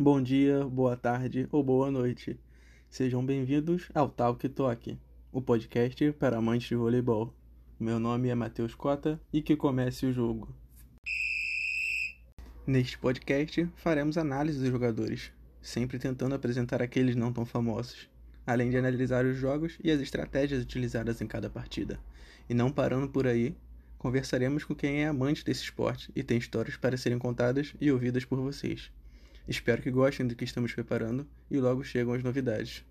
Bom dia, boa tarde ou boa noite. Sejam bem-vindos ao Talk Talk, o podcast para amantes de voleibol. Meu nome é Matheus Cota e que comece o jogo. Neste podcast, faremos análise dos jogadores, sempre tentando apresentar aqueles não tão famosos, além de analisar os jogos e as estratégias utilizadas em cada partida. E não parando por aí, conversaremos com quem é amante desse esporte e tem histórias para serem contadas e ouvidas por vocês. Espero que gostem do que estamos preparando e logo chegam as novidades.